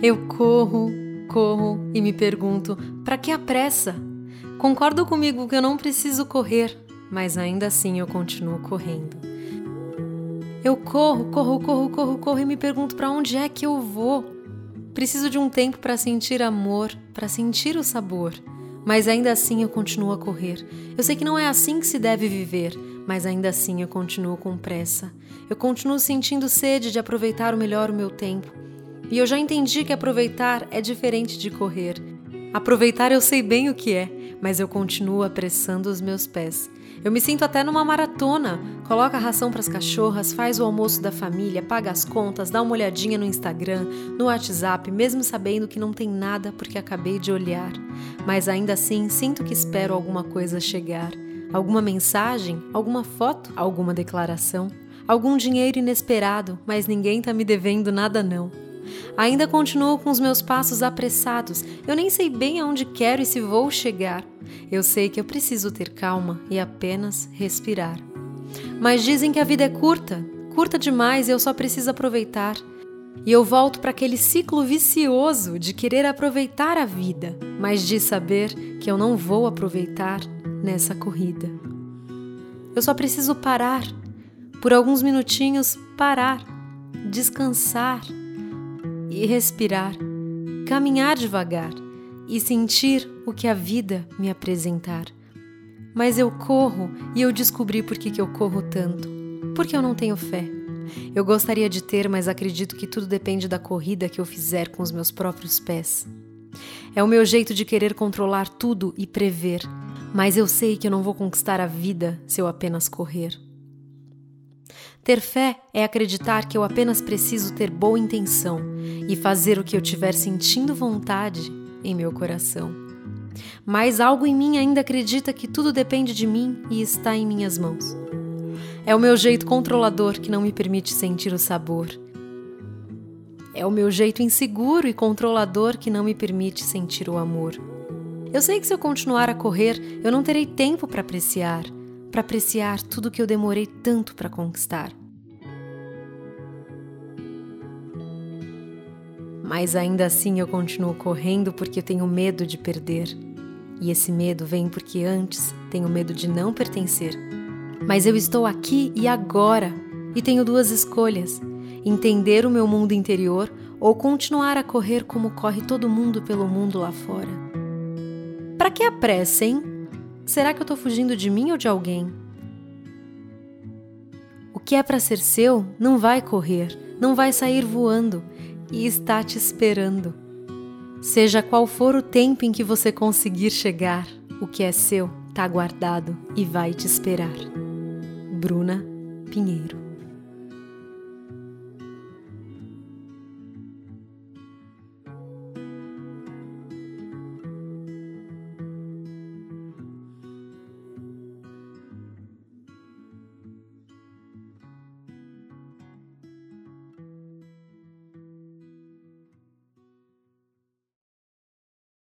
Eu corro, corro e me pergunto: para que a pressa? Concordo comigo que eu não preciso correr, mas ainda assim eu continuo correndo. Eu corro, corro, corro, corro, corro e me pergunto para onde é que eu vou. Preciso de um tempo para sentir amor, para sentir o sabor, mas ainda assim eu continuo a correr. Eu sei que não é assim que se deve viver, mas ainda assim eu continuo com pressa. Eu continuo sentindo sede de aproveitar o melhor o meu tempo. E eu já entendi que aproveitar é diferente de correr. Aproveitar eu sei bem o que é, mas eu continuo apressando os meus pés. Eu me sinto até numa maratona. Coloca a ração para as cachorras, faz o almoço da família, paga as contas, dá uma olhadinha no Instagram, no WhatsApp, mesmo sabendo que não tem nada porque acabei de olhar. Mas ainda assim, sinto que espero alguma coisa chegar. Alguma mensagem, alguma foto, alguma declaração, algum dinheiro inesperado, mas ninguém tá me devendo nada não. Ainda continuo com os meus passos apressados. Eu nem sei bem aonde quero e se vou chegar. Eu sei que eu preciso ter calma e apenas respirar. Mas dizem que a vida é curta, curta demais e eu só preciso aproveitar. E eu volto para aquele ciclo vicioso de querer aproveitar a vida, mas de saber que eu não vou aproveitar nessa corrida. Eu só preciso parar, por alguns minutinhos parar, descansar e respirar, caminhar devagar e sentir o que a vida me apresentar. Mas eu corro e eu descobri por que, que eu corro tanto. Porque eu não tenho fé. Eu gostaria de ter, mas acredito que tudo depende da corrida que eu fizer com os meus próprios pés. É o meu jeito de querer controlar tudo e prever, mas eu sei que eu não vou conquistar a vida se eu apenas correr. Ter fé é acreditar que eu apenas preciso ter boa intenção e fazer o que eu tiver sentindo vontade em meu coração. Mas algo em mim ainda acredita que tudo depende de mim e está em minhas mãos. É o meu jeito controlador que não me permite sentir o sabor. É o meu jeito inseguro e controlador que não me permite sentir o amor. Eu sei que se eu continuar a correr, eu não terei tempo para apreciar, para apreciar tudo que eu demorei tanto para conquistar. Mas ainda assim eu continuo correndo porque tenho medo de perder. E esse medo vem porque antes tenho medo de não pertencer. Mas eu estou aqui e agora e tenho duas escolhas: entender o meu mundo interior ou continuar a correr como corre todo mundo pelo mundo lá fora. Para que a pressa, hein? Será que eu estou fugindo de mim ou de alguém? O que é para ser seu não vai correr, não vai sair voando e está te esperando. Seja qual for o tempo em que você conseguir chegar, o que é seu está guardado e vai te esperar. Bruna Pinheiro